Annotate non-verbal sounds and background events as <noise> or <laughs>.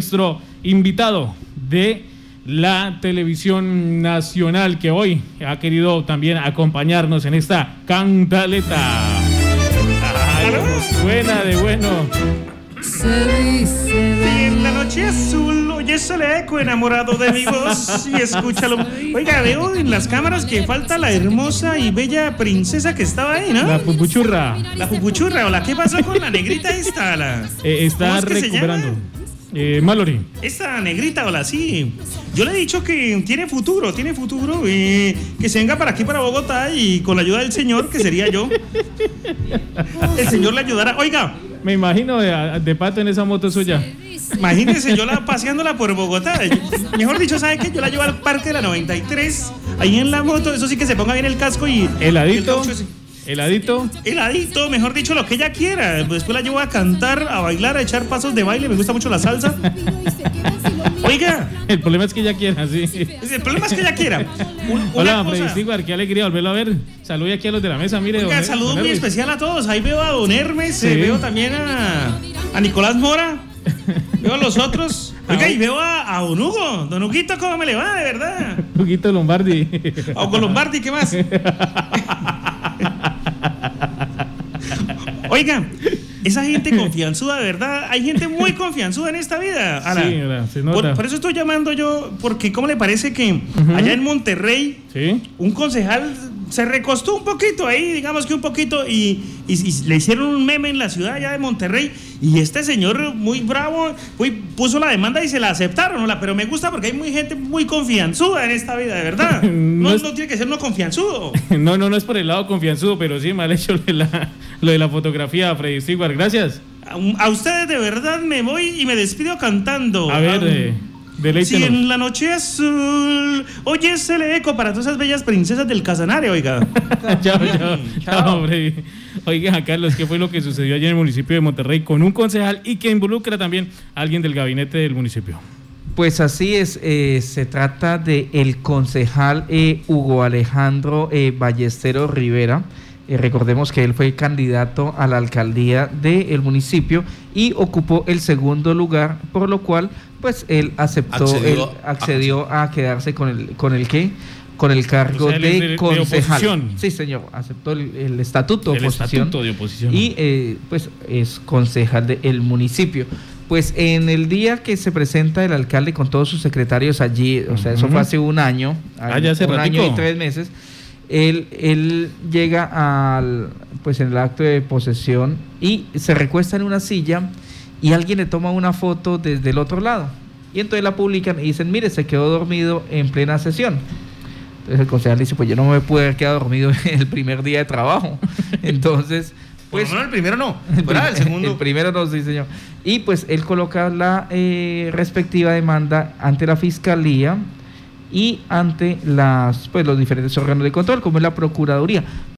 nuestro invitado de la televisión nacional que hoy ha querido también acompañarnos en esta cantaleta. Ay, suena de bueno. En la noche azul oyes el eco enamorado de mi voz y escúchalo. Oiga, veo en las cámaras que falta la hermosa y bella princesa que estaba ahí, ¿no? La pupuchurra La pupuchurra, hola, ¿qué pasó con la negrita esta? La- eh, está ¿Cómo es que se recuperando. Eh, Mallory. Esta negrita, hola, sí. Yo le he dicho que tiene futuro, tiene futuro. que se venga para aquí, para Bogotá, y con la ayuda del señor, que sería yo, <laughs> el señor le ayudará. Oiga, Me imagino de, de pato en esa moto suya. imagínense yo la, paseándola por Bogotá. Mejor dicho, ¿sabe qué? Yo la llevo al parque de la 93, ahí en la moto, eso sí que se ponga bien el casco y. Heladito. el. Heladito. Heladito, mejor dicho, lo que ella quiera. Después la llevo a cantar, a bailar, a echar pasos de baile. Me gusta mucho la salsa. Oiga, El problema es que ella quiera, sí. el problema es que ella quiera. Un- Hola, Freddy Stewart, qué alegría volverlo a ver. Salude aquí a los de la mesa, mire. Oiga, saludo muy Hermes. especial a todos. Ahí veo a Don Hermes, Sí. eh, veo también a, a Nicolás Mora, veo a los otros. <laughs> Oiga, y veo a, a Don Hugo. Don Huguito, ¿cómo me le va, de verdad? <laughs> Huguito Lombardi. A Hugo Lombardi, ¿qué más? <laughs> Oiga, esa gente <laughs> confianzuda, verdad. Hay gente muy confianzuda en esta vida. Ala. Sí, ala, se nota. por, por eso estoy llamando yo, porque ¿cómo le parece que allá en Monterrey Sí. un concejal se recostó un poquito ahí, digamos que un poquito, y, y- y le hicieron un meme en la ciudad allá de Monterrey, y este señor muy bravo muy, puso la demanda y se la aceptaron, ¿no? La- pero me gusta porque hay muy gente muy confianzuda en esta vida, de verdad. <laughs> No No, es- no tiene que ser uno confianzudo. <laughs> No, no, no es por el lado confianzudo, pero sí mal hecho lo de la, lo de la fotografía, Freddy Stewart. Gracias. A, a ustedes de verdad me voy y me despido cantando. A ver, eh, Si deleítenos. en la noche azul oyes el eco para todas esas bellas princesas del Casanare, oiga. <laughs> chao, chao, chao, Freddy. Oiga, Carlos, ¿qué fue lo que sucedió allá en el municipio de Monterrey con un concejal y que involucra también a alguien del gabinete del municipio? Pues así es, eh, se trata de el concejal eh, Hugo Alejandro eh, Ballesteros Rivera. Eh, recordemos que él fue candidato a la alcaldía del municipio y ocupó el segundo lugar, por lo cual, pues él aceptó, Accedió él accedió a quedarse con el, con el qué, con el cargo O sea, de, concejal. Sí, señor, aceptó el, el estatuto de El oposición estatuto de oposición. y eh, pues es concejal del municipio. Pues en el día que se presenta el alcalde con todos sus secretarios allí, o sea, eso fue hace un año, Ah, ya hace un año y tres meses, él, él llega al, pues en el acto de posesión y se recuesta en una silla y alguien le toma una foto desde el otro lado. Y entonces la publican y dicen, mire, se quedó dormido en plena sesión. Entonces el concejal dice, pues yo no me pude haber quedado dormido <laughs> el primer día de trabajo. <laughs> Entonces, Pues pues... no, el primero no. <laughs> El. El segundo. el primero no, sí, señor. Y pues él coloca la eh, respectiva demanda ante la fiscalía y ante las pues los diferentes órganos de control, como es la Procuraduría.